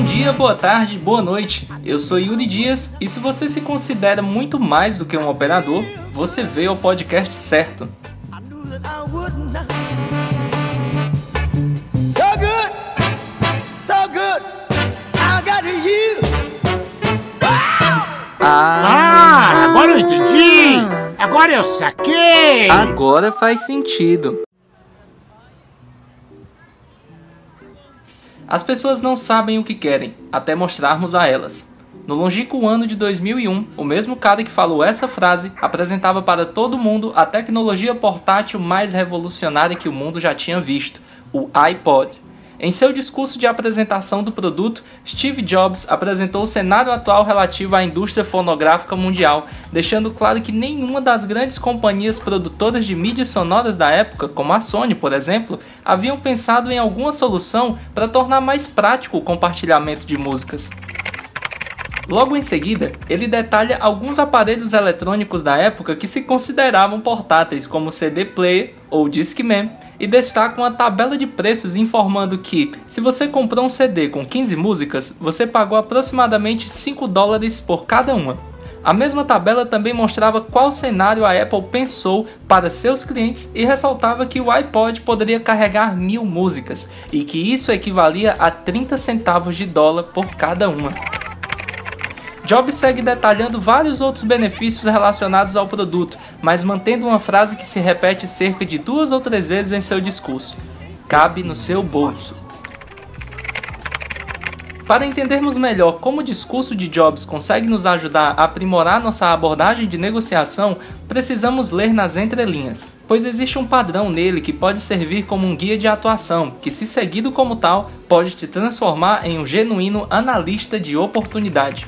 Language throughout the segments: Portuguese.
Bom dia, boa tarde, boa noite. Eu sou Yuri Dias e se você se considera muito mais do que um operador, você veio ao podcast certo. Ah, agora eu entendi! Agora eu saquei! Agora faz sentido. As pessoas não sabem o que querem, até mostrarmos a elas. No longínquo ano de 2001, o mesmo cara que falou essa frase apresentava para todo mundo a tecnologia portátil mais revolucionária que o mundo já tinha visto, o iPod. Em seu discurso de apresentação do produto, Steve Jobs apresentou o cenário atual relativo à indústria fonográfica mundial, deixando claro que nenhuma das grandes companhias produtoras de mídias sonoras da época, como a Sony, por exemplo, haviam pensado em alguma solução para tornar mais prático o compartilhamento de músicas. Logo em seguida, ele detalha alguns aparelhos eletrônicos da época que se consideravam portáteis, como CD player ou Discman, e destaca uma tabela de preços informando que, se você comprou um CD com 15 músicas, você pagou aproximadamente 5 dólares por cada uma. A mesma tabela também mostrava qual cenário a Apple pensou para seus clientes e ressaltava que o iPod poderia carregar mil músicas e que isso equivalia a 30 centavos de dólar por cada uma. Jobs segue detalhando vários outros benefícios relacionados ao produto, mas mantendo uma frase que se repete cerca de duas ou três vezes em seu discurso: cabe no seu bolso. Para entendermos melhor como o discurso de Jobs consegue nos ajudar a aprimorar nossa abordagem de negociação, precisamos ler nas entrelinhas, pois existe um padrão nele que pode servir como um guia de atuação, que, se seguido como tal, pode te transformar em um genuíno analista de oportunidade.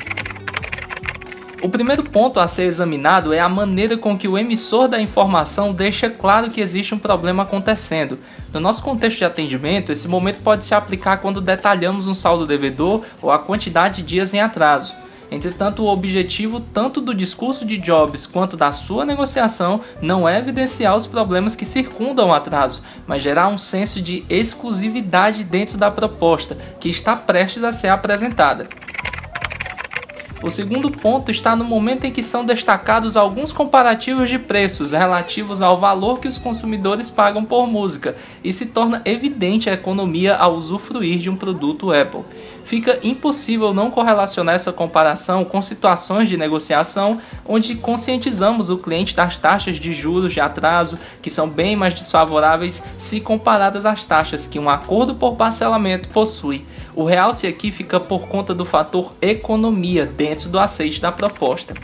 O primeiro ponto a ser examinado é a maneira com que o emissor da informação deixa claro que existe um problema acontecendo. No nosso contexto de atendimento, esse momento pode se aplicar quando detalhamos um saldo devedor ou a quantidade de dias em atraso. Entretanto, o objetivo tanto do discurso de Jobs quanto da sua negociação não é evidenciar os problemas que circundam o atraso, mas gerar um senso de exclusividade dentro da proposta que está prestes a ser apresentada. O segundo ponto está no momento em que são destacados alguns comparativos de preços relativos ao valor que os consumidores pagam por música e se torna evidente a economia ao usufruir de um produto Apple. Fica impossível não correlacionar essa comparação com situações de negociação onde conscientizamos o cliente das taxas de juros de atraso, que são bem mais desfavoráveis se comparadas às taxas que um acordo por parcelamento possui. O realce aqui fica por conta do fator economia dentro do aceite da proposta.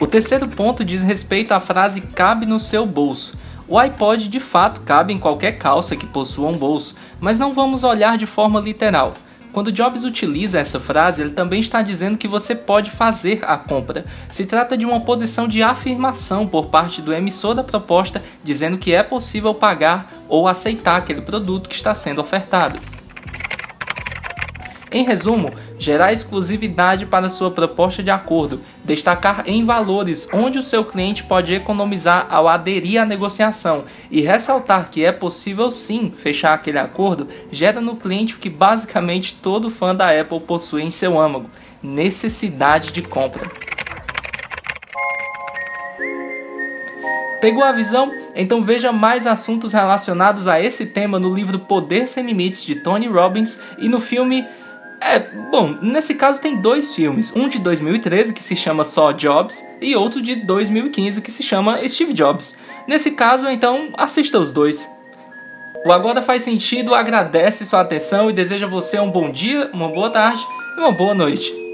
O terceiro ponto diz respeito à frase cabe no seu bolso. O iPod de fato cabe em qualquer calça que possua um bolso, mas não vamos olhar de forma literal. Quando Jobs utiliza essa frase, ele também está dizendo que você pode fazer a compra. Se trata de uma posição de afirmação por parte do emissor da proposta, dizendo que é possível pagar ou aceitar aquele produto que está sendo ofertado. Em resumo, gerar exclusividade para sua proposta de acordo, destacar em valores onde o seu cliente pode economizar ao aderir à negociação e ressaltar que é possível sim fechar aquele acordo, gera no cliente o que basicamente todo fã da Apple possui em seu âmago: necessidade de compra. Pegou a visão? Então veja mais assuntos relacionados a esse tema no livro Poder Sem Limites de Tony Robbins e no filme é, bom, nesse caso tem dois filmes, um de 2013 que se chama só Jobs e outro de 2015 que se chama Steve Jobs. Nesse caso, então, assista os dois. O Agora Faz Sentido agradece sua atenção e deseja a você um bom dia, uma boa tarde e uma boa noite.